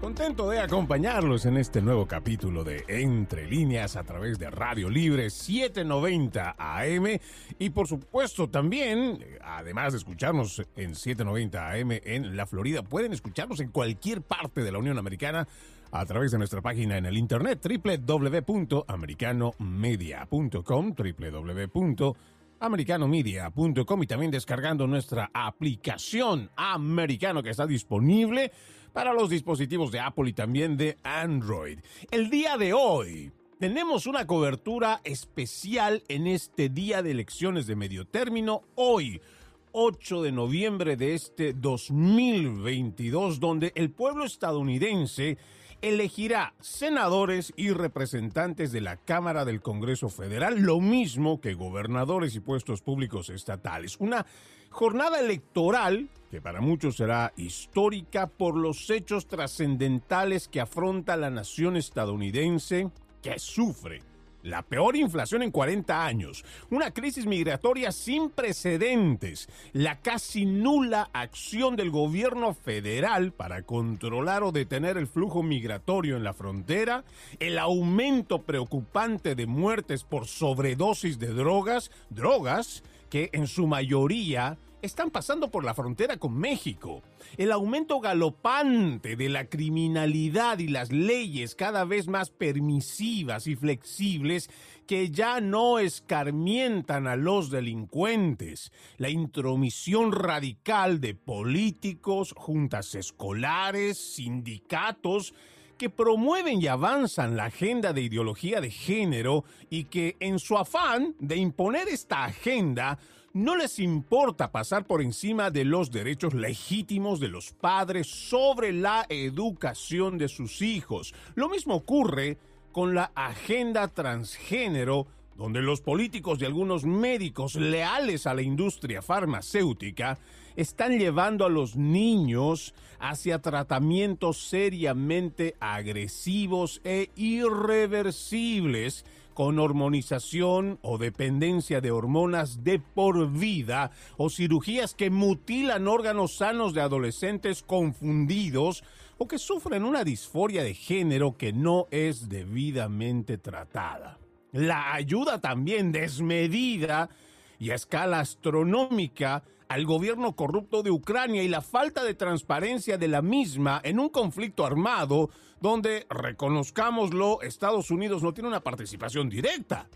Contento de acompañarlos en este nuevo capítulo de Entre líneas a través de Radio Libre 790 AM y por supuesto también, además de escucharnos en 790 AM en la Florida, pueden escucharnos en cualquier parte de la Unión Americana a través de nuestra página en el internet www.americanomedia.com www.americanomedia.com y también descargando nuestra aplicación americano que está disponible para los dispositivos de Apple y también de Android. El día de hoy tenemos una cobertura especial en este día de elecciones de medio término. Hoy, 8 de noviembre de este 2022, donde el pueblo estadounidense elegirá senadores y representantes de la Cámara del Congreso Federal, lo mismo que gobernadores y puestos públicos estatales. Una jornada electoral para muchos será histórica por los hechos trascendentales que afronta la nación estadounidense que sufre la peor inflación en 40 años, una crisis migratoria sin precedentes, la casi nula acción del gobierno federal para controlar o detener el flujo migratorio en la frontera, el aumento preocupante de muertes por sobredosis de drogas, drogas que en su mayoría están pasando por la frontera con México. El aumento galopante de la criminalidad y las leyes cada vez más permisivas y flexibles que ya no escarmientan a los delincuentes. La intromisión radical de políticos, juntas escolares, sindicatos, que promueven y avanzan la agenda de ideología de género y que en su afán de imponer esta agenda no les importa pasar por encima de los derechos legítimos de los padres sobre la educación de sus hijos. Lo mismo ocurre con la agenda transgénero donde los políticos y algunos médicos leales a la industria farmacéutica están llevando a los niños hacia tratamientos seriamente agresivos e irreversibles con hormonización o dependencia de hormonas de por vida o cirugías que mutilan órganos sanos de adolescentes confundidos o que sufren una disforia de género que no es debidamente tratada. La ayuda también desmedida y a escala astronómica al gobierno corrupto de Ucrania y la falta de transparencia de la misma en un conflicto armado donde, reconozcámoslo, Estados Unidos no tiene una participación directa.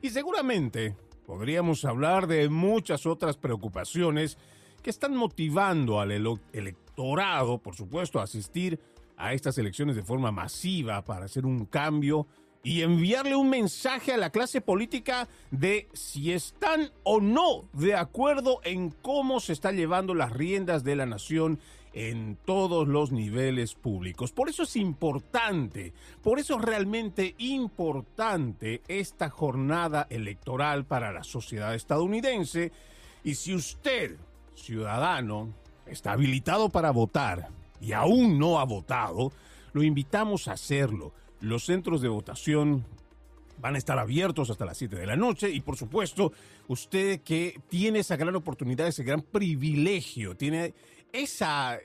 Y seguramente podríamos hablar de muchas otras preocupaciones que están motivando al electorado, por supuesto, a asistir a estas elecciones de forma masiva para hacer un cambio y enviarle un mensaje a la clase política de si están o no de acuerdo en cómo se está llevando las riendas de la nación en todos los niveles públicos. Por eso es importante, por eso es realmente importante esta jornada electoral para la sociedad estadounidense. Y si usted, ciudadano, está habilitado para votar y aún no ha votado, lo invitamos a hacerlo los centros de votación van a estar abiertos hasta las 7 de la noche y por supuesto usted que tiene esa gran oportunidad, ese gran privilegio, tiene esa,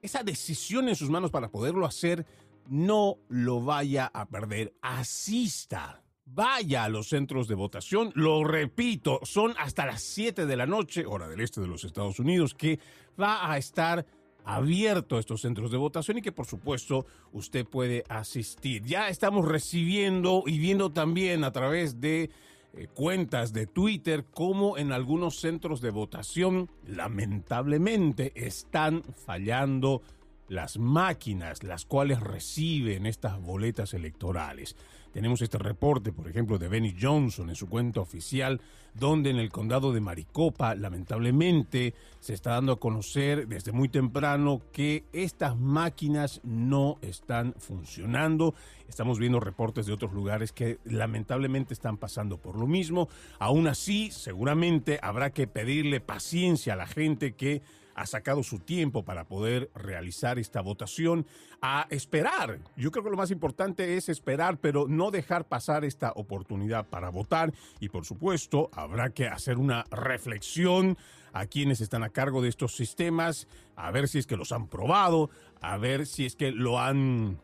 esa decisión en sus manos para poderlo hacer, no lo vaya a perder. Asista. Vaya a los centros de votación, lo repito, son hasta las 7 de la noche, hora del este de los Estados Unidos, que va a estar abierto estos centros de votación y que por supuesto usted puede asistir. Ya estamos recibiendo y viendo también a través de eh, cuentas de Twitter cómo en algunos centros de votación lamentablemente están fallando las máquinas las cuales reciben estas boletas electorales. Tenemos este reporte, por ejemplo, de Benny Johnson en su cuenta oficial, donde en el condado de Maricopa, lamentablemente, se está dando a conocer desde muy temprano que estas máquinas no están funcionando. Estamos viendo reportes de otros lugares que lamentablemente están pasando por lo mismo. Aún así, seguramente habrá que pedirle paciencia a la gente que ha sacado su tiempo para poder realizar esta votación, a esperar. Yo creo que lo más importante es esperar, pero no dejar pasar esta oportunidad para votar. Y por supuesto, habrá que hacer una reflexión a quienes están a cargo de estos sistemas, a ver si es que los han probado, a ver si es que lo han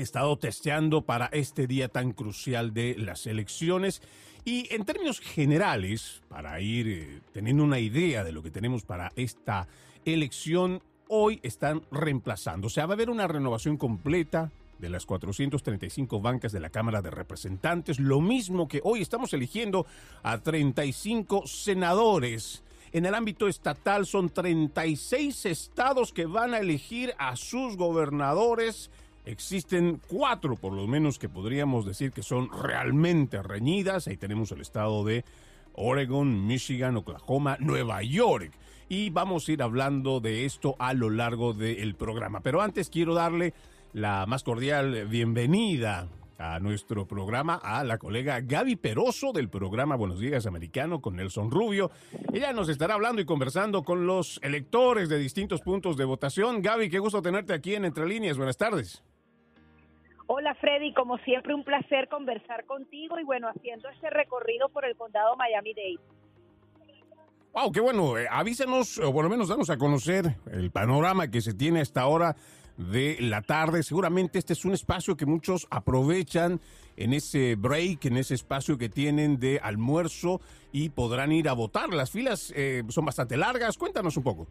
estado testeando para este día tan crucial de las elecciones. Y en términos generales, para ir eh, teniendo una idea de lo que tenemos para esta elección, hoy están reemplazando. O sea, va a haber una renovación completa de las 435 bancas de la Cámara de Representantes, lo mismo que hoy estamos eligiendo a 35 senadores. En el ámbito estatal son 36 estados que van a elegir a sus gobernadores Existen cuatro, por lo menos, que podríamos decir que son realmente reñidas. Ahí tenemos el estado de Oregon, Michigan, Oklahoma, Nueva York. Y vamos a ir hablando de esto a lo largo del programa. Pero antes quiero darle la más cordial bienvenida a nuestro programa a la colega Gaby Peroso del programa Buenos Días Americano con Nelson Rubio. Ella nos estará hablando y conversando con los electores de distintos puntos de votación. Gaby, qué gusto tenerte aquí en Entre Líneas. Buenas tardes. Hola Freddy, como siempre un placer conversar contigo y bueno, haciendo este recorrido por el condado Miami-Dade. Wow, qué bueno. Eh, avísenos, o por lo menos danos a conocer el panorama que se tiene a esta hora de la tarde. Seguramente este es un espacio que muchos aprovechan en ese break, en ese espacio que tienen de almuerzo y podrán ir a votar. Las filas eh, son bastante largas. Cuéntanos un poco.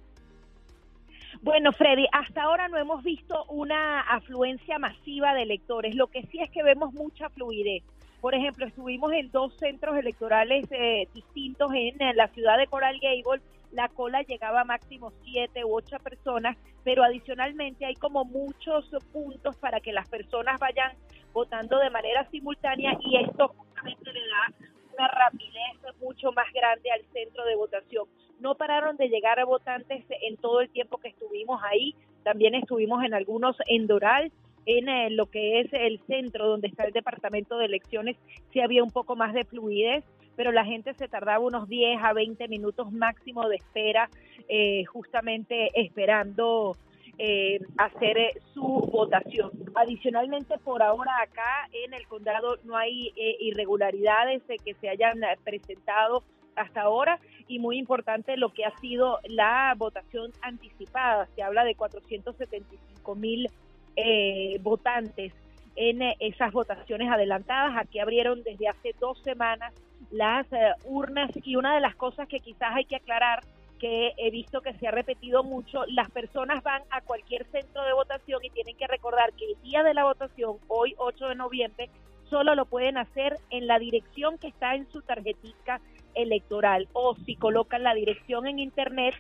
Bueno, Freddy, hasta ahora no hemos visto una afluencia masiva de electores. Lo que sí es que vemos mucha fluidez. Por ejemplo, estuvimos en dos centros electorales eh, distintos en, la ciudad de Coral Gable. La cola llegaba a máximo siete u ocho personas, pero adicionalmente hay como muchos puntos para que las personas vayan votando de manera simultánea y esto justamente le da una rapidez mucho más grande al centro de votación no pararon de llegar a votantes en todo el tiempo que estuvimos ahí. También estuvimos en algunos en Doral, en eh, lo que es el centro donde está el departamento de elecciones, sí había un poco más de fluidez, pero la gente se tardaba unos 10 a 20 minutos máximo de espera, eh, justamente esperando eh, hacer su votación. Adicionalmente, por ahora acá en el condado no hay irregularidades que se hayan presentado hasta ahora y muy importante lo que ha sido la votación anticipada. Se habla de 475 mil eh, votantes en eh, esas votaciones adelantadas. Aquí abrieron desde hace dos semanas las eh, urnas y una de las cosas que quizás hay que aclarar que he visto que se ha repetido mucho, las personas van a cualquier centro de votación y tienen que recordar que el día de la votación, hoy 8 de noviembre, solo lo pueden hacer en la dirección que está en su tarjetita electoral o si colocan la dirección en internet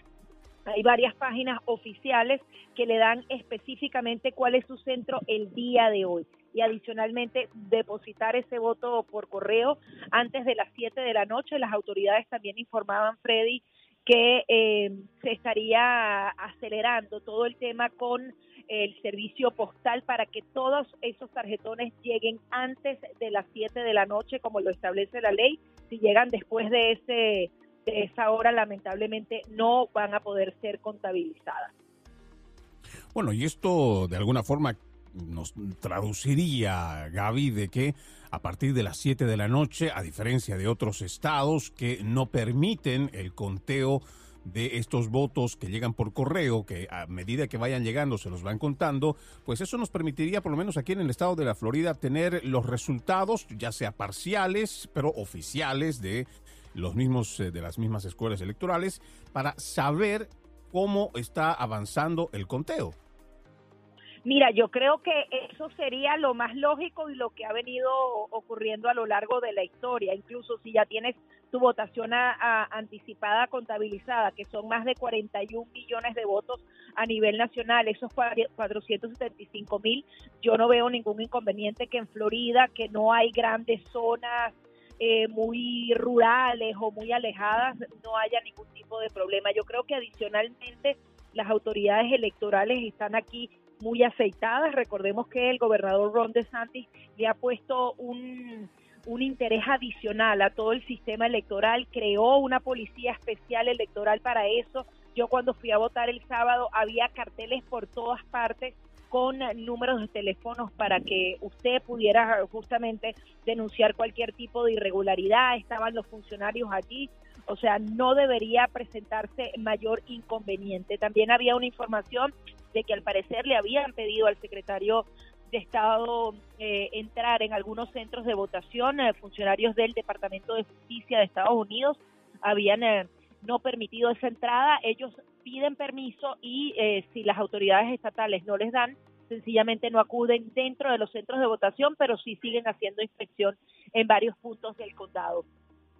hay varias páginas oficiales que le dan específicamente cuál es su centro el día de hoy y adicionalmente depositar ese voto por correo antes de las 7 de la noche. Las autoridades también informaban, Freddy, que eh, se estaría acelerando todo el tema con el servicio postal para que todos esos tarjetones lleguen antes de las 7 de la noche, como lo establece la ley. Si llegan después de, ese, de esa hora, lamentablemente no van a poder ser contabilizadas. Bueno, y esto de alguna forma nos traduciría, Gaby, de que a partir de las 7 de la noche, a diferencia de otros estados que no permiten el conteo de estos votos que llegan por correo, que a medida que vayan llegando se los van contando, pues eso nos permitiría, por lo menos aquí en el estado de la Florida, tener los resultados, ya sea parciales, pero oficiales de los mismos eh, de las mismas escuelas electorales para saber cómo está avanzando el conteo. Mira, yo creo que eso sería lo más lógico y lo que ha venido ocurriendo a lo largo de la historia. Incluso si ya tienes tu votación anticipada contabilizada, que son más de 41 millones de votos a nivel nacional, esos 475 mil, yo no veo ningún inconveniente que en Florida, que no hay grandes zonas eh, muy rurales o muy alejadas, no haya ningún tipo de problema. Yo creo que adicionalmente las autoridades electorales están aquí muy afeitadas. Recordemos que el gobernador Ron DeSantis le ha puesto un, un interés adicional a todo el sistema electoral, creó una policía especial electoral para eso, Yo cuando fui a votar el sábado había carteles por todas partes con números de teléfonos para que usted pudiera justamente denunciar cualquier tipo de irregularidad. Estaban los funcionarios allí, o sea, no debería presentarse mayor inconveniente. También había una información de que al parecer le habían pedido al secretario Estado eh, entrar en algunos centros de votación. Eh, funcionarios del Departamento de Justicia de Estados Unidos habían eh, no permitido esa entrada. Ellos piden permiso y si las autoridades estatales no les dan, sencillamente no acuden dentro de los centros de votación, pero sí siguen haciendo inspección en varios puntos del condado.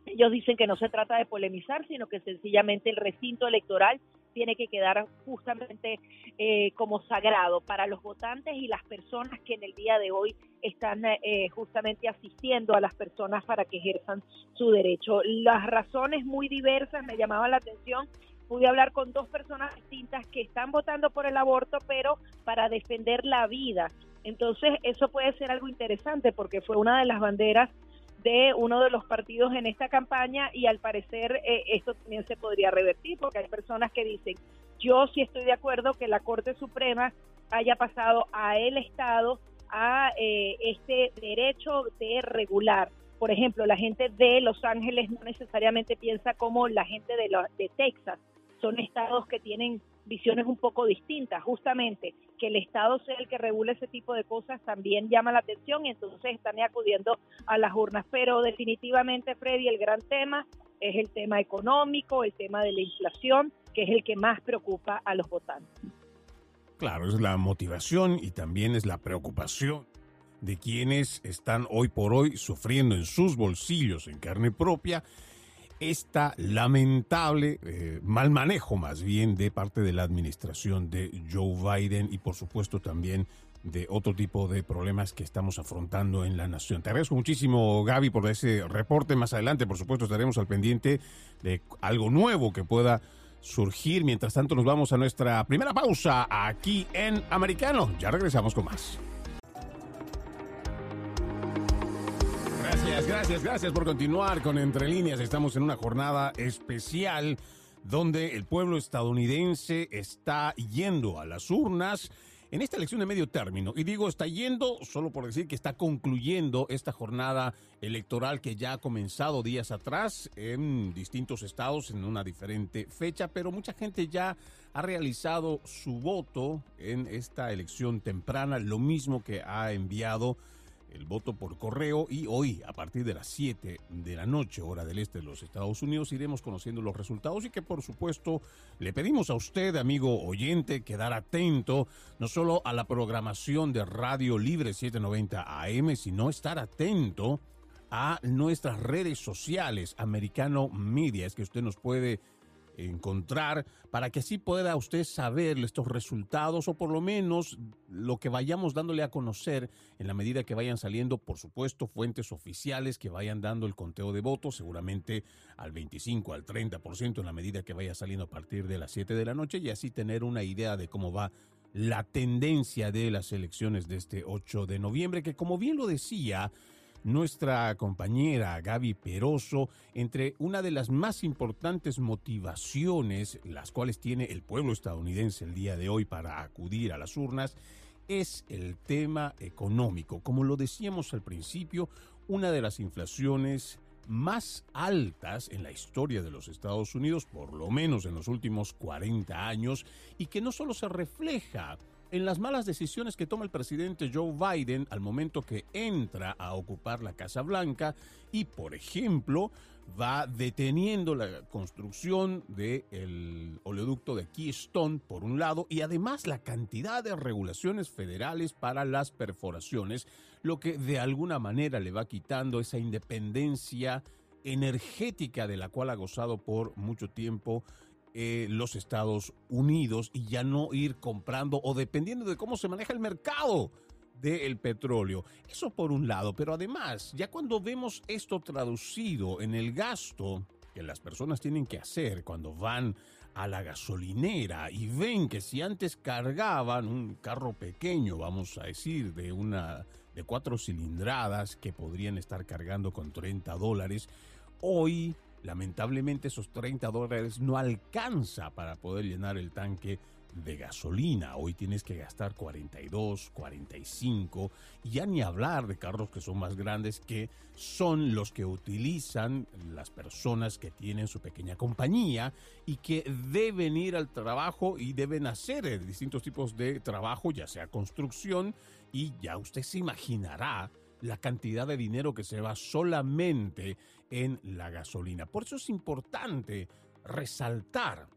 Ellos dicen que no se trata de polemizar, sino que sencillamente el recinto electoral tiene que quedar justamente eh, como sagrado para los votantes y las personas que en el día de hoy están eh, justamente asistiendo a las personas para que ejerzan su derecho. Las razones muy diversas me llamaban la atención pude hablar con dos personas distintas que están votando por el aborto, pero para defender la vida. Entonces, eso puede ser algo interesante porque fue una de las banderas de uno de los partidos en esta campaña y al parecer eh, esto también se podría revertir porque hay personas que dicen, yo sí estoy de acuerdo que la Corte Suprema haya pasado a el Estado a eh, este derecho de regular. Por ejemplo, la gente de Los Ángeles no necesariamente piensa como la gente de, de Texas son estados que tienen visiones un poco distintas. Justamente que el Estado sea el que regule ese tipo de cosas también llama la atención y entonces están acudiendo a las urnas. Pero definitivamente, Freddy, el gran tema es el tema económico, el tema de la inflación, que es el que más preocupa a los votantes. Claro, es la motivación y también es la preocupación de quienes están hoy por hoy sufriendo en sus bolsillos en carne propia esta lamentable eh, mal manejo más bien de parte de la administración de Joe Biden y por supuesto también de otro tipo de problemas que estamos afrontando en la nación. Te agradezco muchísimo, Gaby, por ese reporte. Más adelante, por supuesto, estaremos al pendiente de algo nuevo que pueda surgir. Mientras tanto, nos vamos a nuestra primera pausa aquí en Americano. Ya regresamos con más. Gracias, gracias, por continuar con Entre Líneas. Estamos en una jornada especial donde el pueblo estadounidense está yendo a las urnas en esta elección de medio término. Y digo, está yendo solo por decir que está concluyendo esta jornada electoral que ya ha comenzado días atrás en distintos estados en una diferente fecha, pero mucha gente ya ha realizado su voto en esta elección temprana, lo mismo que ha enviado el voto por correo y hoy a partir de las 7 de la noche, hora del este de los Estados Unidos, iremos conociendo los resultados y que por supuesto le pedimos a usted, amigo oyente, quedar atento no solo a la programación de Radio Libre 790 AM, sino estar atento a nuestras redes sociales, Americano Media, es que usted nos puede encontrar para que así pueda usted saber estos resultados o por lo menos lo que vayamos dándole a conocer en la medida que vayan saliendo, por supuesto, fuentes oficiales que vayan dando el conteo de votos, seguramente al 25, al 30% en la medida que vaya saliendo a partir de las 7 de la noche y así tener una idea de cómo va la tendencia de las elecciones de este 8 de noviembre, que como bien lo decía, nuestra compañera Gaby Peroso, entre una de las más importantes motivaciones, las cuales tiene el pueblo estadounidense el día de hoy para acudir a las urnas, es el tema económico. Como lo decíamos al principio, una de las inflaciones más altas en la historia de los Estados Unidos, por lo menos en los últimos 40 años, y que no solo se refleja en las malas decisiones que toma el presidente Joe Biden al momento que entra a ocupar la Casa Blanca y, por ejemplo, va deteniendo la construcción del oleoducto de Keystone, por un lado, y además la cantidad de regulaciones federales para las perforaciones, lo que de alguna manera le va quitando esa independencia energética de la cual ha gozado por mucho tiempo eh, los Estados Unidos y ya no ir comprando o dependiendo de cómo se maneja el mercado del petróleo. Eso por un lado, pero además, ya cuando vemos esto traducido en el gasto que las personas tienen que hacer cuando van a la gasolinera y ven que si antes cargaban un carro pequeño, vamos a decir, de una de cuatro cilindradas que podrían estar cargando con 30 dólares, hoy lamentablemente esos 30 dólares no alcanza para poder llenar el tanque de gasolina. Hoy tienes que gastar 42, 45 y ya ni hablar de carros que son más grandes que son los que utilizan las personas que tienen su pequeña compañía y que deben ir al trabajo y deben hacer eh, distintos tipos de trabajo, ya sea construcción y ya usted se imaginará la cantidad de dinero que se va solamente en la gasolina. Por eso es importante resaltar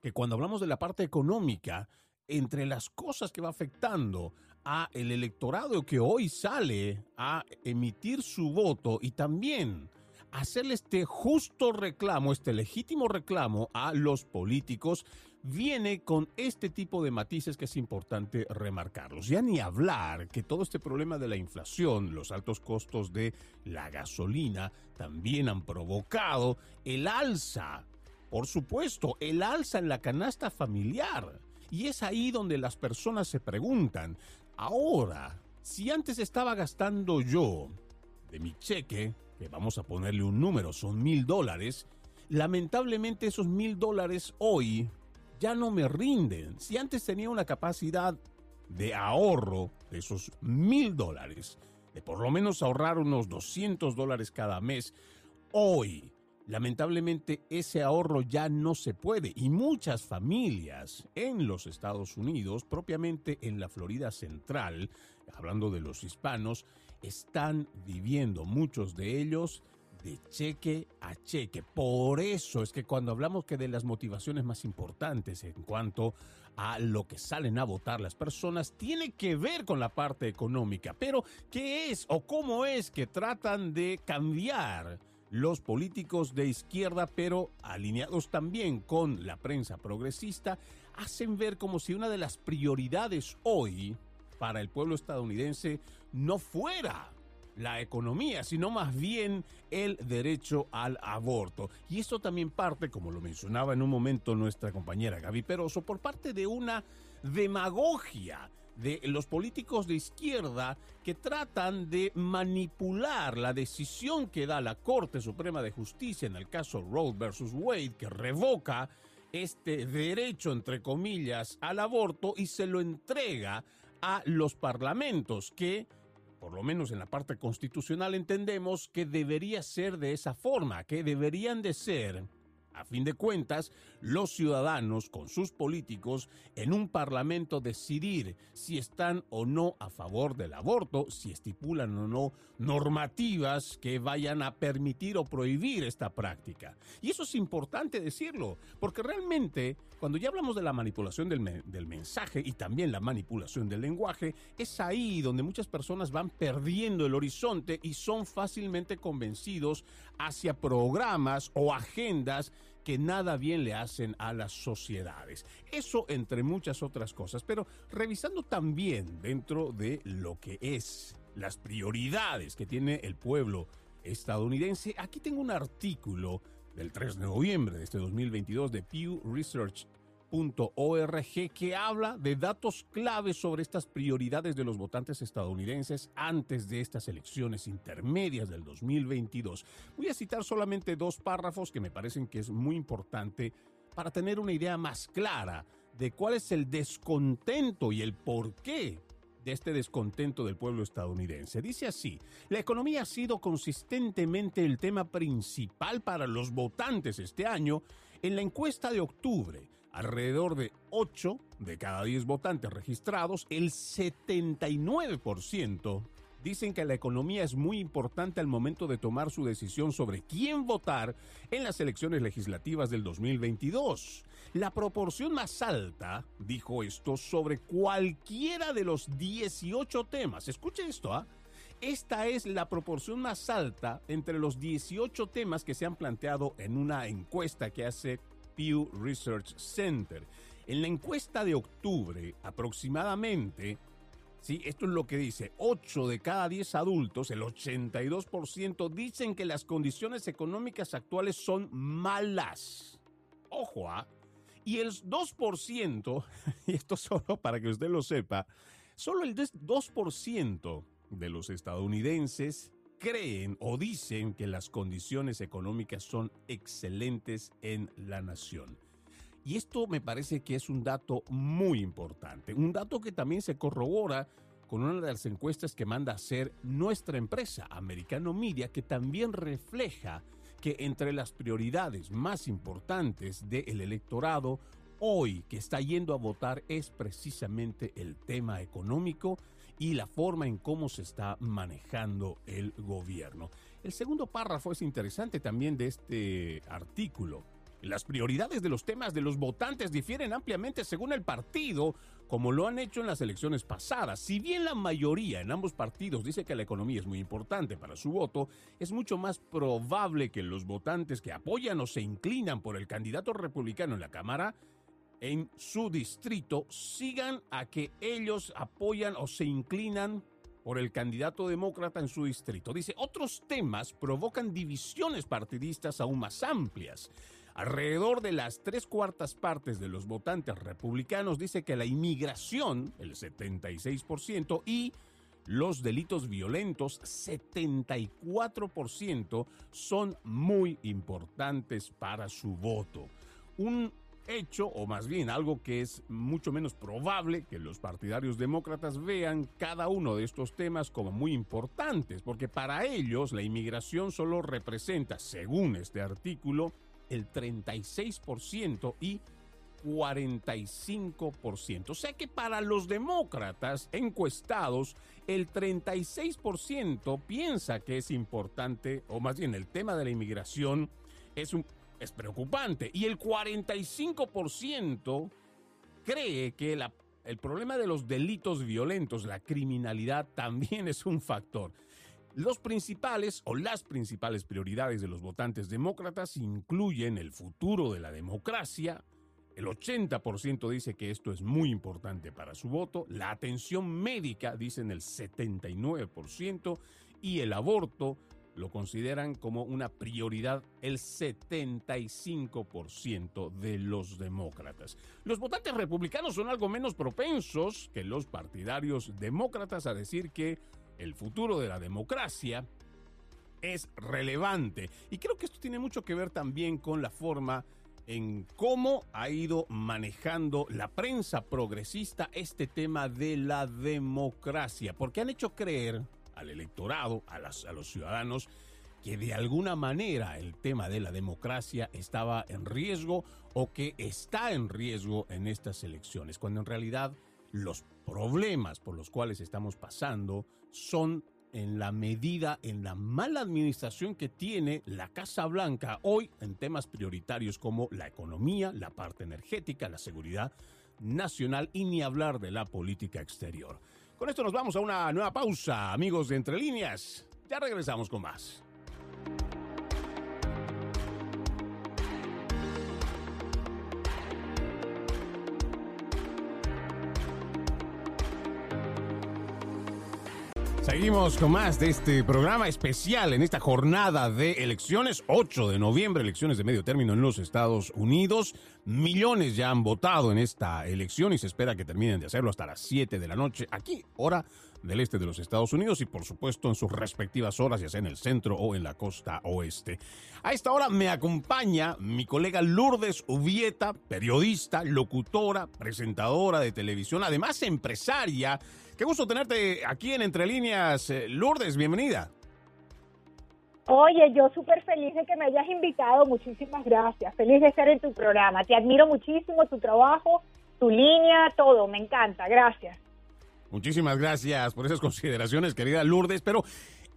que cuando hablamos de la parte económica, entre las cosas que va afectando a el electorado que hoy sale a emitir su voto y también hacerle este justo reclamo, este legítimo reclamo a los políticos, viene con este tipo de matices que es importante remarcarlos. Ya ni hablar que todo este problema de la inflación, los altos costos de la gasolina, también han provocado el alza por supuesto, el alza en la canasta familiar. Y es ahí donde las personas se preguntan, ahora, si antes estaba gastando yo de mi cheque, que vamos a ponerle un número, son mil dólares, lamentablemente esos mil dólares hoy ya no me rinden. Si antes tenía una capacidad de ahorro de esos mil dólares, de por lo menos ahorrar unos 200 dólares cada mes, hoy Lamentablemente ese ahorro ya no se puede y muchas familias en los Estados Unidos, propiamente en la Florida Central, hablando de los hispanos, están viviendo muchos de ellos de cheque a cheque. Por eso es que cuando hablamos que de las motivaciones más importantes en cuanto a lo que salen a votar las personas, tiene que ver con la parte económica. Pero, ¿qué es o cómo es que tratan de cambiar? los políticos de izquierda, pero alineados también con la prensa progresista, hacen ver como si una de las prioridades hoy para el pueblo estadounidense no fuera la economía, sino más bien el derecho al aborto. Y esto también parte, como lo mencionaba en un momento nuestra compañera Gaby Peroso, por parte de una demagogia de los políticos de izquierda que tratan de manipular la decisión que da la Corte Suprema de Justicia en el caso Roe versus Wade, que revoca este derecho, entre comillas, al aborto y se lo entrega a los parlamentos que, por lo menos en la parte constitucional, entendemos que debería ser de esa forma, que deberían de ser a fin de cuentas, los ciudadanos con sus políticos en un parlamento decidir si están o no a favor del aborto, si estipulan o no normativas que vayan a permitir o prohibir esta práctica. Y eso es importante decirlo, porque realmente cuando ya hablamos de la manipulación del, mensaje y también la manipulación del lenguaje, es ahí donde muchas personas van perdiendo el horizonte y son fácilmente convencidos hacia programas o agendas que nada bien le hacen a las sociedades. Eso entre muchas otras cosas, pero revisando también dentro de lo que es las prioridades que tiene el pueblo estadounidense, aquí tengo un artículo del 3 de noviembre de este 2022 de Pew Research .org que habla de datos claves sobre estas prioridades de los votantes estadounidenses antes de estas elecciones intermedias del 2022. Voy a citar solamente dos párrafos que me parecen que es muy importante para tener una idea más clara de cuál es el descontento y el porqué de este descontento del pueblo estadounidense. Dice así, la economía ha sido consistentemente el tema principal para los votantes este año en la encuesta de octubre alrededor de 8 de cada 10 votantes registrados, el 79% dicen que la economía es muy importante al momento de tomar su decisión sobre quién votar en las elecciones legislativas del 2022. La proporción más alta, dijo esto, sobre cualquiera de los 18 temas. Escuche esto, ¿ah? Esta es la proporción más alta entre los 18 temas que se han planteado en una encuesta que hace Pew Research Center. En la encuesta de octubre, aproximadamente, sí, esto es lo que dice, 8 de cada 10 adultos, el 82%, dicen que las condiciones económicas actuales son malas. Ojo, ¿ah? Y el 2%, y esto solo para que usted lo sepa, solo el 2% de los estadounidenses creen o dicen que las condiciones económicas son excelentes en la nación. Y esto me parece que es un dato muy importante, un dato que también se corrobora con una de las encuestas que manda a hacer nuestra empresa, Americano Media, que también refleja que entre las prioridades más importantes del electorado hoy que está yendo a votar es precisamente el tema económico y la forma en cómo se está manejando el gobierno. El segundo párrafo es interesante también de este artículo. Las prioridades de los temas de los votantes difieren ampliamente según el partido, como lo han hecho en las elecciones pasadas. Si bien la mayoría en ambos partidos dice que la economía es muy importante para su voto, es mucho más probable que los votantes que apoyan o se inclinan por el candidato republicano en la Cámara en su distrito sigan a que ellos apoyan o se inclinan por el candidato demócrata en su distrito. Dice, otros temas provocan divisiones partidistas aún más amplias. Alrededor de las tres cuartas partes de los votantes republicanos dice que la inmigración, el 76%, y los delitos violentos, 74%, son muy importantes para su voto. Un hecho, o más bien algo que es mucho menos probable que los partidarios demócratas vean cada uno de estos temas como muy importantes, porque para ellos la inmigración solo representa, según este artículo, el 36% y 45%. O sea que para los demócratas encuestados, el 36% piensa que es importante, o más bien el tema de la inmigración es un es preocupante. Y el 45% cree que el problema de los delitos violentos, la criminalidad, también es un factor. Los principales o las principales prioridades de los votantes demócratas incluyen el futuro de la democracia, el 80% dice que esto es muy importante para su voto, la atención médica dicen el 79% y el aborto lo consideran como una prioridad el 75% de los demócratas. Los votantes republicanos son algo menos propensos que los partidarios demócratas a decir que el futuro de la democracia es relevante. Y creo que esto tiene mucho que ver también con la forma en cómo ha ido manejando la prensa progresista este tema de la democracia, porque han hecho creer al electorado, a, a los ciudadanos, que de alguna manera el tema de la democracia estaba en riesgo o que está en riesgo en estas elecciones, cuando en realidad los problemas por los cuales estamos pasando son en la medida, en la mala administración que tiene la Casa Blanca hoy en temas prioritarios como la economía, la parte energética, la seguridad nacional y ni hablar de la política exterior. Con esto nos vamos a una nueva pausa, amigos de Entre Líneas. Ya regresamos con más. Seguimos con más de este programa especial en esta jornada de elecciones, 8 de noviembre, elecciones de medio término en los Estados Unidos. Millones ya han votado en esta elección y se espera que terminen de hacerlo hasta las 7 de la noche, aquí, hora del este de los Estados Unidos y por supuesto en sus respectivas horas, ya sea en el centro o en la costa oeste. A esta hora me acompaña mi colega Lourdes Ubieta, periodista, locutora, presentadora de televisión, además empresaria. Qué gusto tenerte aquí en Entre Líneas. Eh, Lourdes, bienvenida. Oye, yo súper feliz de que me hayas invitado. Muchísimas gracias. Feliz de estar en tu programa. Te admiro muchísimo tu trabajo, tu línea, todo. Me encanta. Gracias. Muchísimas gracias por esas consideraciones, querida Lourdes, pero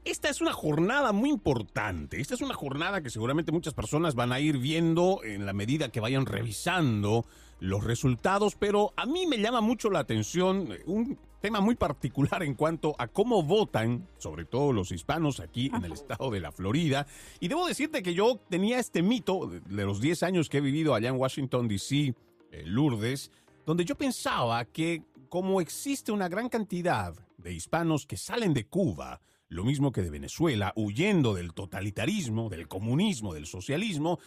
esta es una jornada muy importante. Esta es una jornada que seguramente muchas personas van a ir viendo en la medida que vayan revisando los resultados, pero a mí me llama mucho la atención un tema muy particular en cuanto a cómo votan, sobre todo los hispanos aquí en el estado de la Florida. Y debo decirte que yo tenía este mito de los 10 años que he vivido allá en Washington, D.C., eh, Lourdes, donde yo pensaba que como existe una gran cantidad de hispanos que salen de Cuba, lo mismo que de Venezuela, huyendo del totalitarismo, del comunismo, del socialismo,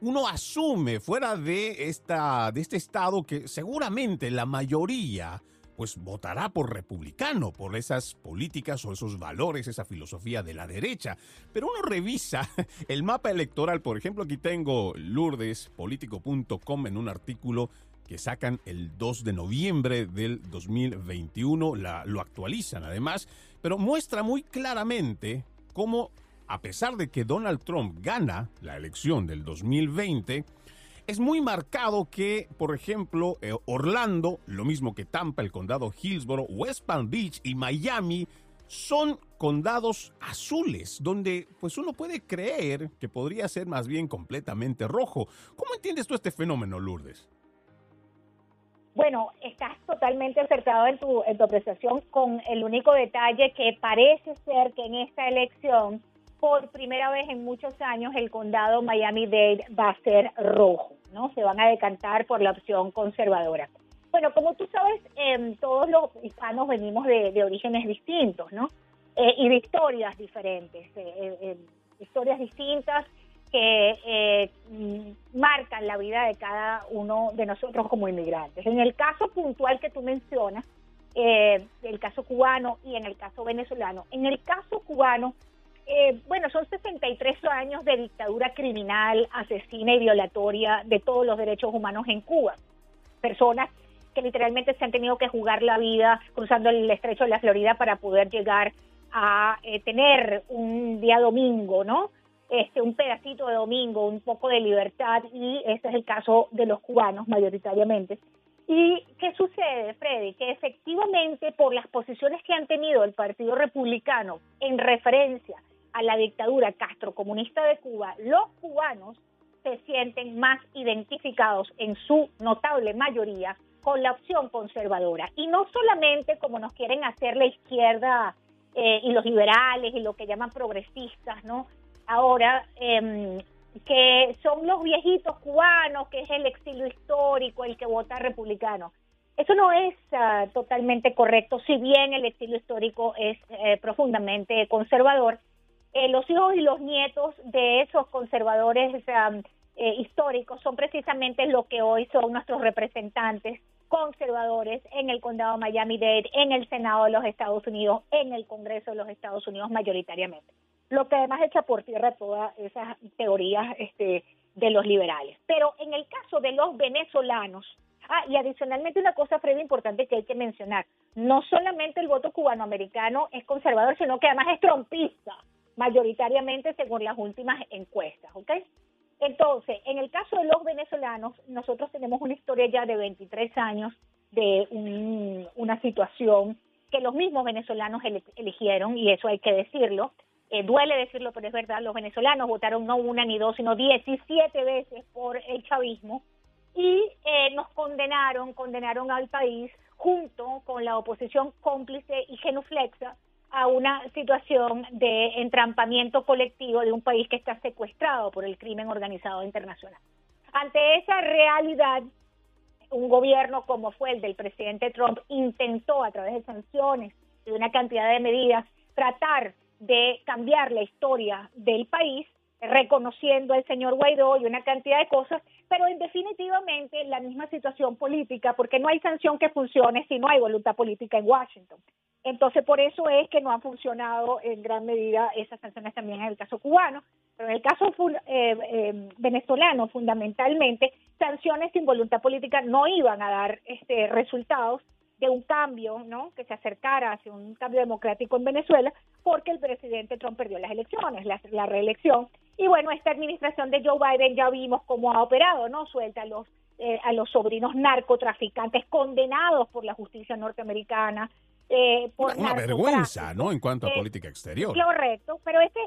uno asume fuera de, esta, de este estado que seguramente la mayoría pues votará por republicano, por esas políticas o esos valores, esa filosofía de la derecha. Pero uno revisa el mapa electoral, por ejemplo, aquí tengo lourdespolitico.com en un artículo que sacan el 2 de noviembre del 2021, la, lo actualizan además, pero muestra muy claramente cómo, a pesar de que Donald Trump gana la elección del 2020, es muy marcado que, por ejemplo, eh, Orlando, lo mismo que Tampa, el condado Hillsborough, West Palm Beach y Miami son condados azules, donde pues uno puede creer que podría ser más bien completamente rojo. ¿Cómo entiendes tú este fenómeno, Lourdes? Bueno, estás totalmente acertado en tu, en tu apreciación con el único detalle que parece ser que en esta elección, por primera vez en muchos años, el condado Miami-Dade va a ser rojo, ¿no? Se van a decantar por la opción conservadora. Bueno, como tú sabes, eh, todos los hispanos venimos de, orígenes distintos, ¿no? Eh, y de historias diferentes, eh, eh, historias distintas que mm, marcan la vida de cada uno de nosotros como inmigrantes. En el caso puntual que tú mencionas, el caso cubano y en el caso venezolano, en el caso cubano, eh, bueno, son 63 años de dictadura criminal, asesina y violatoria de todos los derechos humanos en Cuba. Personas que literalmente se han tenido que jugar la vida cruzando el estrecho de la Florida para poder llegar a eh, tener un día domingo, ¿no? este, un pedacito de domingo, un poco de libertad, y ese es el caso de los cubanos mayoritariamente. ¿Y qué sucede, Freddy? Que efectivamente por las posiciones que han tenido el Partido Republicano en referencia a la dictadura castrocomunista de Cuba, los cubanos se sienten más identificados en su notable mayoría con la opción conservadora. Y no solamente como nos quieren hacer la izquierda eh, y los liberales y lo que llaman progresistas, ¿no? ahora, eh, que son los viejitos cubanos, que es el exilio histórico, el que vota republicano. Eso no es uh, totalmente correcto, si bien el exilio histórico es eh, profundamente conservador. Eh, los hijos y los nietos de esos conservadores eh, históricos son precisamente lo que hoy son nuestros representantes conservadores en el condado Miami-Dade, en el Senado de los Estados Unidos, en el Congreso de los Estados Unidos mayoritariamente lo que además echa por tierra todas esas teorías este, de los liberales. Pero en el caso de los venezolanos, ah, y adicionalmente una cosa, Freddy, importante que hay que mencionar, no solamente el voto cubanoamericano es conservador, sino que además es trompista, mayoritariamente según las últimas encuestas, ¿ok? Entonces, en el caso de los venezolanos, nosotros tenemos una historia ya de 23 años de una situación que los mismos venezolanos eligieron, y eso hay que decirlo, eh, duele decirlo, pero es verdad, los venezolanos votaron no una ni dos, sino 17 veces por el chavismo y eh, nos condenaron, condenaron al país junto con la oposición cómplice y genuflexa a una situación de entrampamiento colectivo de un país que está secuestrado por el crimen organizado internacional. Ante esa realidad, un gobierno como fue el del presidente Trump intentó a través de sanciones y una cantidad de medidas tratar de cambiar la historia del país, reconociendo al señor Guaidó y una cantidad de cosas, pero en definitivamente la misma situación política, porque no hay sanción que funcione si no hay voluntad política en Washington. Entonces, por eso es que no han funcionado en gran medida esas sanciones también en el caso cubano, pero en el caso eh, eh, venezolano, fundamentalmente, sanciones sin voluntad política no iban a dar este resultados de un cambio, ¿no? Que se acercara hacia un cambio democrático en Venezuela, porque el presidente Trump perdió las elecciones, la, reelección. Y bueno, esta administración de Joe Biden ya vimos cómo ha operado, ¿no? Suelta a los eh, a los sobrinos narcotraficantes condenados por la justicia norteamericana. Eh, por una, vergüenza, ¿no? En cuanto a eh, política exterior. Correcto, pero ese,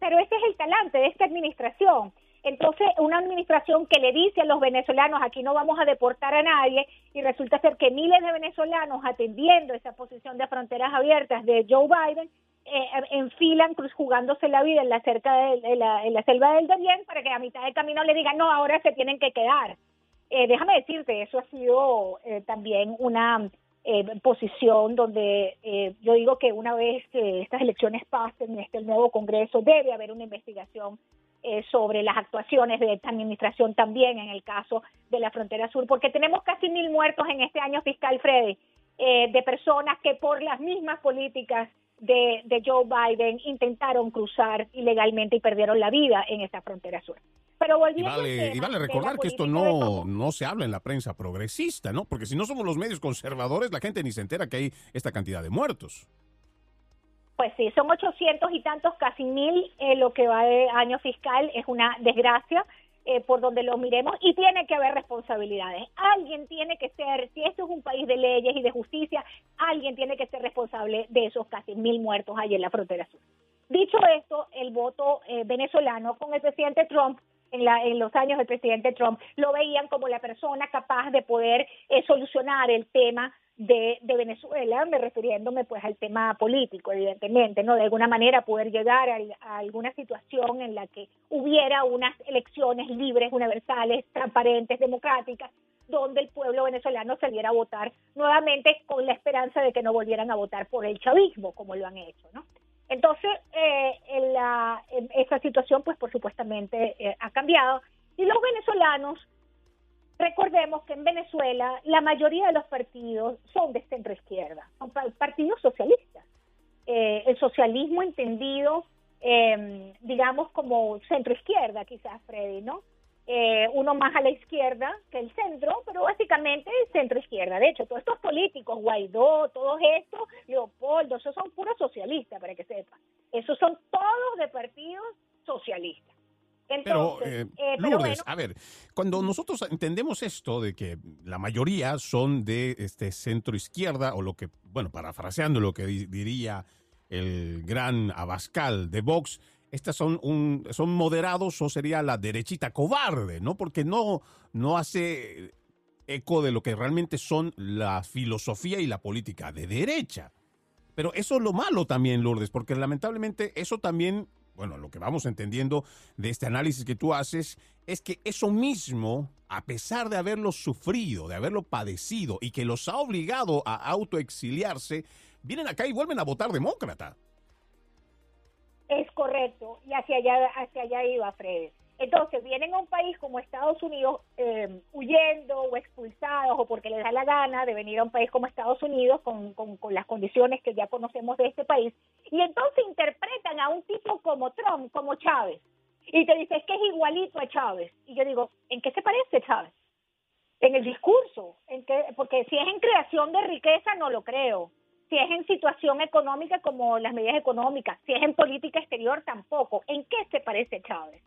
pero ese es el talante de esta administración entonces, una administración que le dice a los venezolanos, aquí no vamos a deportar a nadie, y resulta ser que miles de venezolanos atendiendo esa posición de fronteras abiertas de Joe Biden, eh, enfilan cruz jugándose la vida en la cerca de, la, en la selva del Darién para que a mitad de camino le digan, no, ahora se tienen que quedar. Eh, déjame decirte, eso ha sido eh, también una eh, posición donde eh, yo digo que una vez que estas elecciones pasen, este nuevo Congreso, debe haber una investigación eh, sobre las actuaciones de esta administración también en el caso de la frontera sur, porque tenemos casi mil muertos en este año fiscal, Freddy. eh, de personas que por las mismas políticas de, Joe Biden intentaron cruzar ilegalmente y perdieron la vida en esta frontera sur. Pero volviendo y vale, recordar que esto no, no se habla en la prensa progresista, ¿no? Porque si no somos los medios conservadores, la gente ni se entera que hay esta cantidad de muertos. Pues sí, son 800 y tantos, casi mil en lo que va de año fiscal. Es una desgracia eh, por donde lo miremos y tiene que haber responsabilidades. Alguien tiene que ser, si esto es un país de leyes y de justicia, alguien tiene que ser responsable de esos casi mil muertos allí en la frontera sur. Dicho esto, el voto eh, venezolano con el presidente Trump en, la, en, los años del presidente Trump, lo veían como la persona capaz de poder eh, solucionar el tema de, de, Venezuela, me refiriéndome pues al tema político, evidentemente, ¿no? De alguna manera poder llegar a, alguna situación en la que hubiera unas elecciones libres, universales, transparentes, democráticas, donde el pueblo venezolano saliera a votar nuevamente con la esperanza de que no volvieran a votar por el chavismo, como lo han hecho, ¿no? Entonces, eh, en la, esa situación, pues por supuestamente eh, ha cambiado y los venezolanos Recordemos que en Venezuela la mayoría de los partidos son de centro izquierda, son partidos socialistas. Eh, el socialismo entendido, em, digamos, como centro izquierda, quizás, Freddy, ¿no? Eh, uno más a la izquierda que el centro, pero básicamente centro izquierda. De hecho, todos estos políticos, Guaidó, todos estos, Leopoldo, esos son puros socialistas, para que sepan. Esos son todos de partidos socialistas pero, eh, eh Lourdes, a ver, cuando nosotros entendemos esto de que la mayoría son de este centro izquierda, o lo que, bueno, parafraseando lo que diría el gran Abascal de Vox, estas son un, moderados o sería la derechita cobarde, ¿no? Porque no, no hace eco de lo que realmente son la filosofía y la política de derecha. Pero eso es lo malo también, Lourdes, porque lamentablemente eso también bueno, lo que vamos entendiendo de este análisis que tú haces es que eso mismo, a pesar de haberlo sufrido, de haberlo padecido y que los ha obligado a autoexiliarse, vienen acá y vuelven a votar demócrata. Es correcto, y hacia allá, hacia allá iba Fred. Entonces vienen a un país como Estados Unidos eh, huyendo o expulsados o porque les da la gana de venir a un país como Estados Unidos con, con, las condiciones que ya conocemos de este país. Y entonces interpretan a un tipo como Trump, como Chávez. Y te dices que es igualito a Chávez y yo digo, ¿en qué se parece Chávez? En el discurso, en que, porque si es en creación de riqueza no lo creo, si es en situación económica como las medidas económicas, si es en política exterior tampoco, ¿en qué se parece Chávez?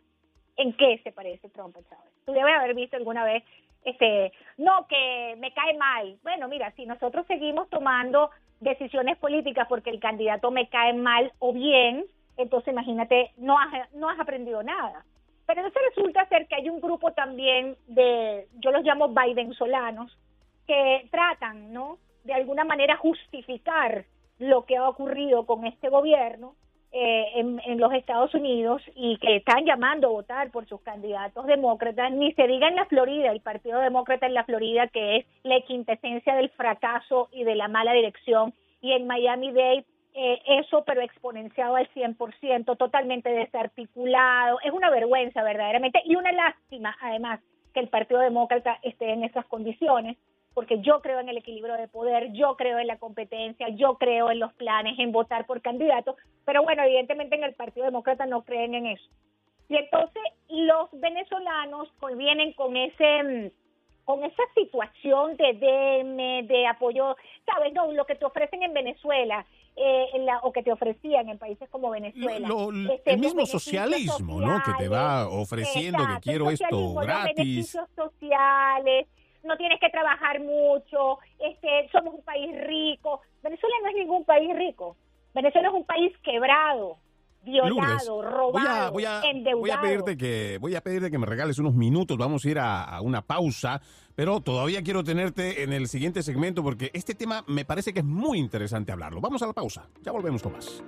en qué se parece Trump a Chávez. Tú debes haber visto alguna vez, este, no, que me cae mal. Bueno, mira, si nosotros seguimos tomando decisiones políticas porque el candidato me cae mal o bien, entonces imagínate, no has, no has aprendido nada. Pero entonces resulta ser que hay un grupo también de, yo los llamo Biden solanos, que tratan, ¿no? De alguna manera justificar lo que ha ocurrido con este gobierno eh, en, los Estados Unidos y que están llamando a votar por sus candidatos demócratas, ni se diga en la Florida, el Partido Demócrata en la Florida, que es la quintesencia del fracaso y de la mala dirección, y en Miami-Dade, eh, eso pero exponenciado al 100%, totalmente desarticulado, es una vergüenza verdaderamente y una lástima además que el Partido Demócrata esté en esas condiciones porque yo creo en el equilibrio de poder, yo creo en la competencia, yo creo en los planes, en votar por candidatos, pero bueno, evidentemente en el Partido Demócrata no creen en eso. Y entonces los venezolanos vienen con ese mm, con esa situación de DM, de apoyo, sabes, no, lo que te ofrecen en Venezuela, eh, o que te ofrecían en países como Venezuela. Este, el mismo socialismo, ¿no? Que te va ofreciendo que quiero esto gratis. beneficios sociales, no tienes que trabajar mucho, este, somos un país rico. Venezuela no es ningún país rico. Venezuela es un país quebrado, violado, robado, voy a, endeudado. Voy a, pedirte que, voy a pedirte que me regales unos minutos, vamos a ir a, una pausa, pero todavía quiero tenerte en el siguiente segmento porque este tema me parece que es muy interesante hablarlo. Vamos a la pausa, ya volvemos con más.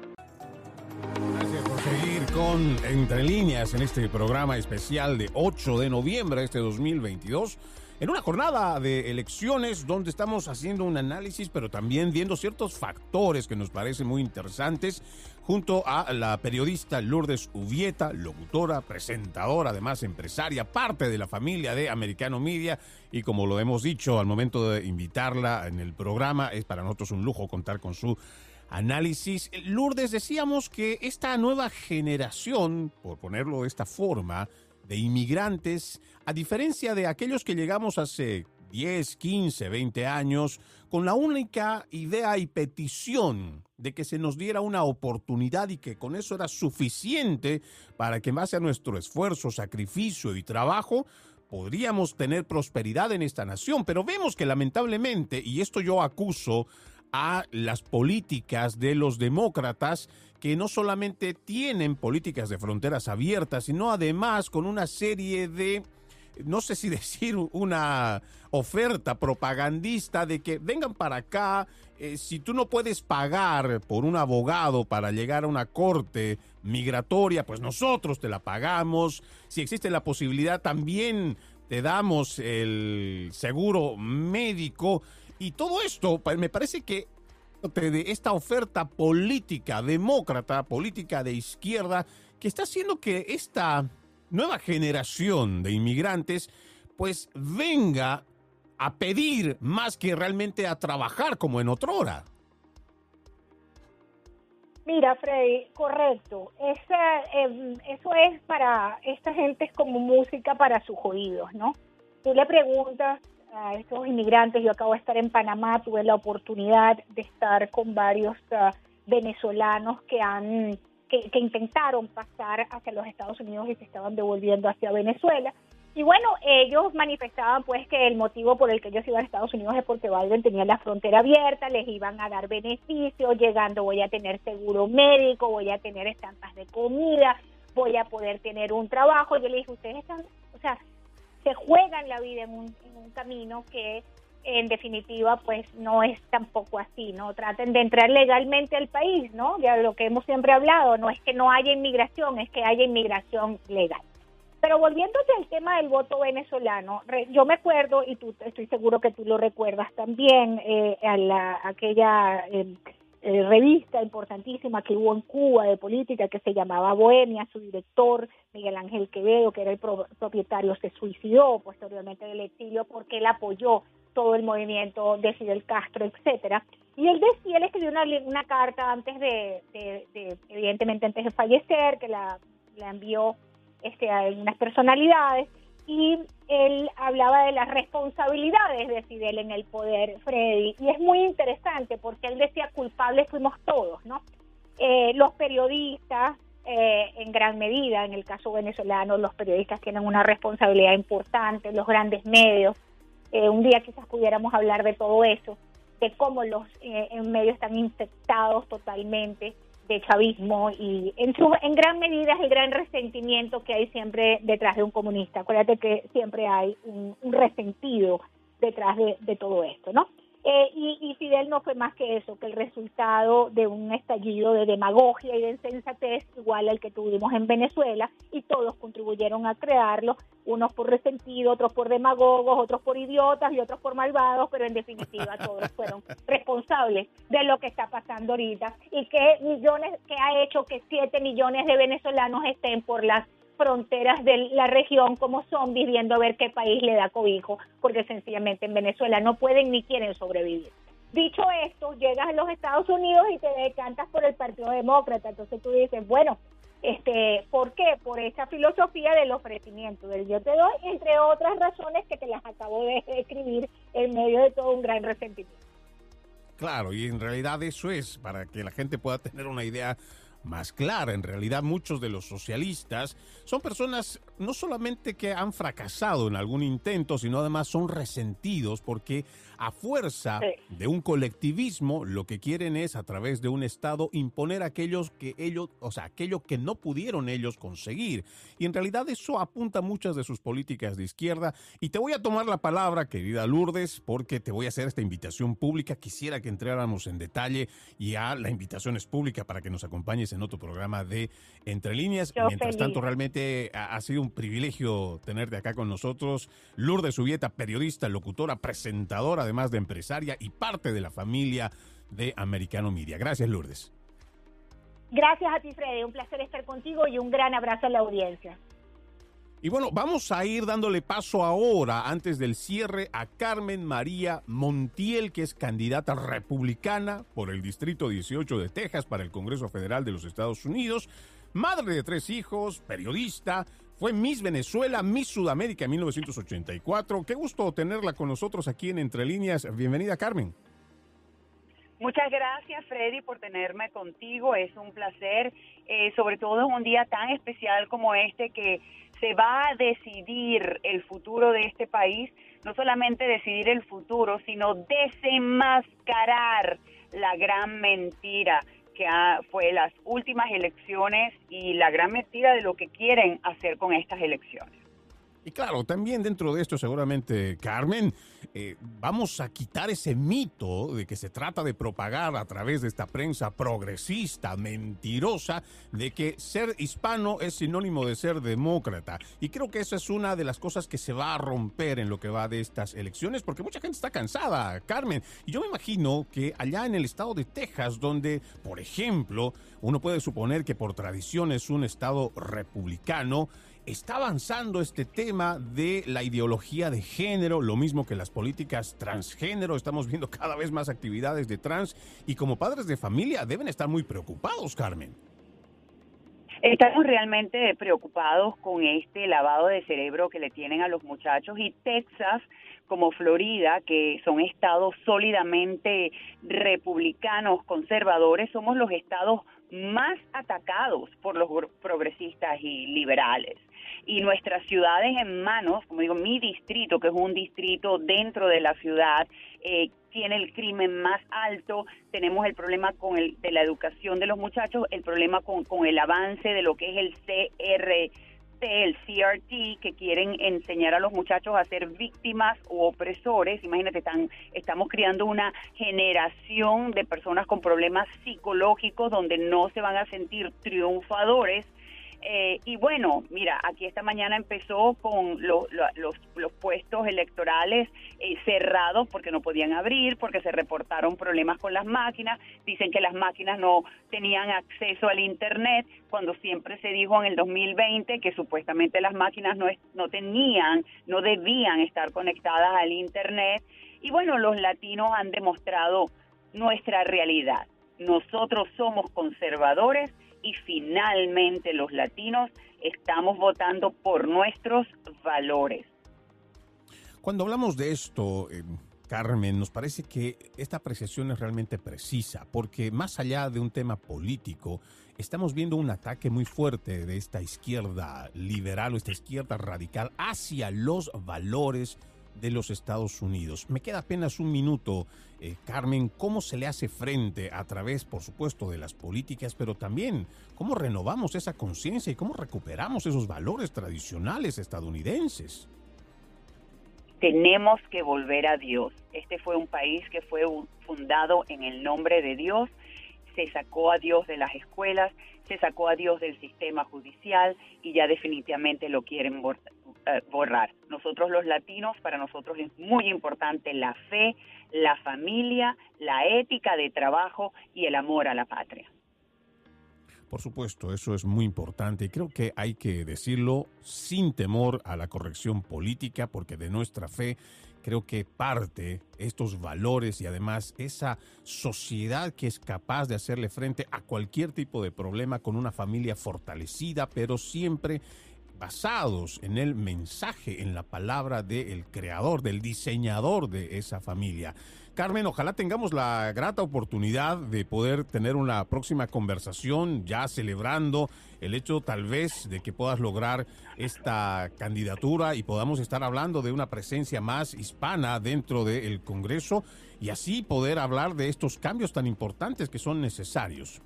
Gracias por seguir con Entre Líneas en este programa especial de 8 de noviembre de este 2022. En una jornada de elecciones donde estamos haciendo un análisis, pero también viendo ciertos factores que nos parecen muy interesantes, junto a la periodista Lourdes Ubieta, locutora, presentadora, además empresaria, parte de la familia de Americano Media, y como lo hemos dicho al momento de invitarla en el programa, es para nosotros un lujo contar con su análisis. Lourdes, decíamos que esta nueva generación, por ponerlo de esta forma, de inmigrantes, a diferencia de aquellos que llegamos hace 10, 15, 20 años, con la única idea y petición de que se nos diera una oportunidad y que con eso era suficiente para que en base a nuestro esfuerzo, sacrificio y trabajo, podríamos tener prosperidad en esta nación. Pero vemos que lamentablemente, y esto yo acuso a las políticas de los demócratas, que no solamente tienen políticas de fronteras abiertas, sino además con una serie de, no sé si decir una oferta propagandista de que vengan para acá, eh, si tú no puedes pagar por un abogado para llegar a una corte migratoria, pues nosotros te la pagamos, si existe la posibilidad también te damos el seguro médico y todo esto me parece que de esta oferta política demócrata, política de izquierda, que está haciendo que esta nueva generación de inmigrantes pues venga a pedir más que realmente a trabajar como en otrora. Mira, Freddy, correcto. Em, eso es para esta gente es como música para sus oídos, ¿no? Tú le preguntas a estos inmigrantes. Yo acabo de estar en Panamá, tuve la oportunidad de estar con varios ah, venezolanos que han que, intentaron pasar hacia los Estados Unidos y se estaban devolviendo hacia Venezuela. Y bueno, ellos manifestaban pues que el motivo por el que ellos iban a Estados Unidos es porque Biden tenía la frontera abierta, les iban a dar beneficios, llegando voy a tener seguro médico, voy a tener estampas de comida, voy a poder tener un trabajo. Yo le dije, ustedes están, o sea, se juegan la vida en un, camino que en definitiva pues no es tampoco así, ¿no? Traten de entrar legalmente al país, ¿no? Ya lo que hemos siempre hablado, no es que no haya inmigración, es que haya inmigración legal. Pero volviéndote al tema del voto venezolano, yo me acuerdo, y tú estoy seguro que tú lo recuerdas también, eh, a la, aquella eh, eh, revista importantísima que hubo en Cuba de política que se llamaba Bohemia, su director Miguel Ángel Quevedo, que era el propietario, se suicidó posteriormente del exilio porque él apoyó todo el movimiento de Fidel Castro, etcétera. Y él decía, él escribió una, carta antes de, evidentemente antes de fallecer, que la, la envió este, a algunas personalidades, y él hablaba de las responsabilidades de Fidel en el poder, Freddy, y es muy interesante porque él decía culpables fuimos todos, ¿no? Eh, los periodistas, eh, en gran medida, en el caso venezolano, los periodistas tienen una responsabilidad importante, los grandes medios. Eh, un día quizás pudiéramos hablar de todo eso, de cómo los medios están infectados totalmente de chavismo y en, su, en gran medida es el gran resentimiento que hay siempre detrás de un comunista. Acuérdate que siempre hay un, resentido detrás de, de todo esto, ¿no? Eh, y, Fidel no fue más que eso, que el resultado de un estallido de demagogia y de insensatez igual al que tuvimos en Venezuela y todos contribuyeron a crearlo, unos por resentido, otros por demagogos, otros por idiotas y otros por malvados, pero en definitiva todos fueron responsables de lo que está pasando ahorita y que millones, que ha hecho que siete millones de venezolanos estén por las fronteras de la región como zombies viendo a ver qué país le da cobijo, porque sencillamente en Venezuela no pueden ni quieren sobrevivir. Dicho esto, llegas a los Estados Unidos y te decantas por el Partido Demócrata, entonces tú dices, bueno, este, ¿por qué? Por esa filosofía del ofrecimiento, del yo te doy, entre otras razones que te las acabo de describir en medio de todo un gran resentimiento. Claro, y en realidad eso es, para que la gente pueda tener una idea más clara. En realidad muchos de los socialistas son personas no solamente que han fracasado en algún intento, sino además son resentidos porque a fuerza de un colectivismo lo que quieren es a través de un Estado imponer aquellos que ellos, o sea, aquello que no pudieron ellos conseguir. Y en realidad eso apunta muchas de sus políticas de izquierda. Y te voy a tomar la palabra, querida Lourdes, porque te voy a hacer esta invitación pública. Quisiera que entráramos en detalle y ya la invitación es pública para que nos acompañes en otro programa de Entre Líneas. Mientras tanto, realmente ha, sido un privilegio tenerte acá con nosotros. Lourdes Subieta, periodista, locutora, presentadora, además de empresaria y parte de la familia de Americano Media. Gracias, Lourdes. Gracias a ti, Freddy. Un placer estar contigo y un gran abrazo a la audiencia. Y bueno, vamos a ir dándole paso ahora, antes del cierre, a Carmen María Montiel, que es candidata republicana por el Distrito 18 de Texas para el Congreso Federal de los Estados Unidos, madre de tres hijos, periodista, fue Miss Venezuela, Miss Sudamérica en 1984. Qué gusto tenerla con nosotros aquí en Entre Líneas. Bienvenida, Carmen. Muchas gracias, Freddy, por tenerme contigo. Es un placer, eh, sobre todo en un día tan especial como este que se va a decidir el futuro de este país, no solamente decidir el futuro, sino desenmascarar la gran mentira que fue las últimas elecciones y la gran mentira de lo que quieren hacer con estas elecciones. Y claro, también dentro de esto seguramente, Carmen, eh, vamos a quitar ese mito de que se trata de propagar a través de esta prensa progresista, mentirosa, de que ser hispano es sinónimo de ser demócrata. Y creo que esa es una de las cosas que se va a romper en lo que va de estas elecciones, porque mucha gente está cansada, Carmen. Y yo me imagino que allá en el estado de Texas, donde, por ejemplo, uno puede suponer que por tradición es un estado republicano, está avanzando este tema de la ideología de género, lo mismo que las políticas transgénero. Estamos viendo cada vez más actividades de trans y como padres de familia deben estar muy preocupados, Carmen. Estamos realmente preocupados con este lavado de cerebro que le tienen a los muchachos y Texas como Florida, que son estados sólidamente republicanos, conservadores, somos los estados más atacados por los progresistas y liberales y nuestras ciudades en manos, como digo, mi distrito, que es un distrito dentro de la ciudad, eh, tiene el crimen más alto, tenemos el problema con el, de la educación de los muchachos, el problema con, con el avance de lo que es el CRT, el CRT, que quieren enseñar a los muchachos a ser víctimas o opresores. Imagínate, están, estamos criando una generación de personas con problemas psicológicos donde no se van a sentir triunfadores eh, y bueno, mira, aquí esta mañana empezó con los, los, puestos electorales eh, cerrados porque no podían abrir, porque se reportaron problemas con las máquinas. Dicen que las máquinas no tenían acceso al Internet, cuando siempre se dijo en el 2020 que supuestamente las máquinas no, no tenían, no debían estar conectadas al Internet. Y bueno, los latinos han demostrado nuestra realidad. Nosotros somos conservadores y finalmente los latinos estamos votando por nuestros valores. Cuando hablamos de esto, eh, Carmen, nos parece que esta apreciación es realmente precisa, porque más allá de un tema político, estamos viendo un ataque muy fuerte de esta izquierda liberal o esta izquierda radical hacia los valores de los Estados Unidos. Me queda apenas un minuto, eh, Carmen, ¿cómo se le hace frente a través, por supuesto, de las políticas, pero también cómo renovamos esa conciencia y cómo recuperamos esos valores tradicionales estadounidenses? Tenemos que volver a Dios. Este fue un país que fue fundado en el nombre de Dios se sacó a Dios de las escuelas, se sacó a Dios del sistema judicial y ya definitivamente lo quieren eh, borrar. Nosotros los latinos, para nosotros es muy importante la fe, la familia, la ética de trabajo y el amor a la patria. Por supuesto, eso es muy importante y creo que hay que decirlo sin temor a la corrección política porque de nuestra fe creo que parte estos valores y además esa sociedad que es capaz de hacerle frente a cualquier tipo de problema con una familia fortalecida, pero siempre basados en el mensaje, en la palabra del creador, del diseñador de esa familia. Carmen, ojalá tengamos la grata oportunidad de poder tener una próxima conversación ya celebrando el hecho tal vez de que puedas lograr esta candidatura y podamos estar hablando de una presencia más hispana dentro del Congreso y así poder hablar de estos cambios tan importantes que son necesarios.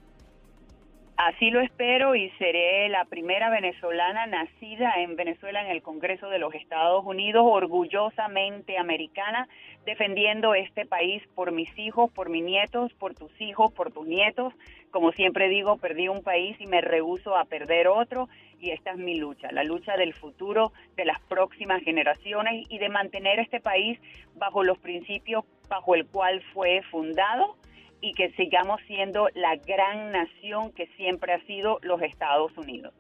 Así lo espero y seré la primera venezolana nacida en Venezuela en el Congreso de los Estados Unidos, orgullosamente americana, defendiendo este país por mis hijos, por mis nietos, por tus hijos, por tus nietos. Como siempre digo, perdí un país y me rehuso a perder otro y esta es mi lucha, la lucha del futuro de las próximas generaciones y de mantener este país bajo los principios bajo el cual fue fundado y que sigamos siendo la gran nación que siempre ha sido los Estados Unidos.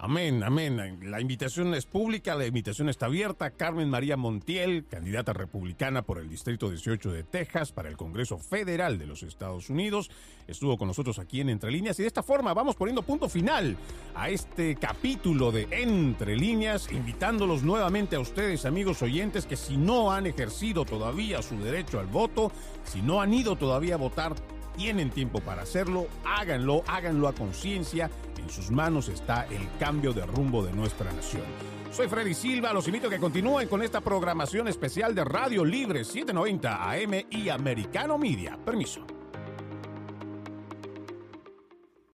Amén, amén. La invitación es pública, la invitación está abierta. Carmen María Montiel, candidata republicana por el Distrito 18 de Texas para el Congreso Federal de los Estados Unidos, estuvo con nosotros aquí en Entre Líneas y de esta forma vamos poniendo punto final a este capítulo de Entre Líneas, invitándolos nuevamente a ustedes, amigos oyentes, que si no han ejercido todavía su derecho al voto, si no han ido todavía a votar, tienen tiempo para hacerlo, háganlo, háganlo a conciencia, en sus manos está el cambio de rumbo de nuestra nación. Soy Freddy Silva, los invito a que continúen con esta programación especial de Radio Libre 790 AM y Americano Media. Permiso.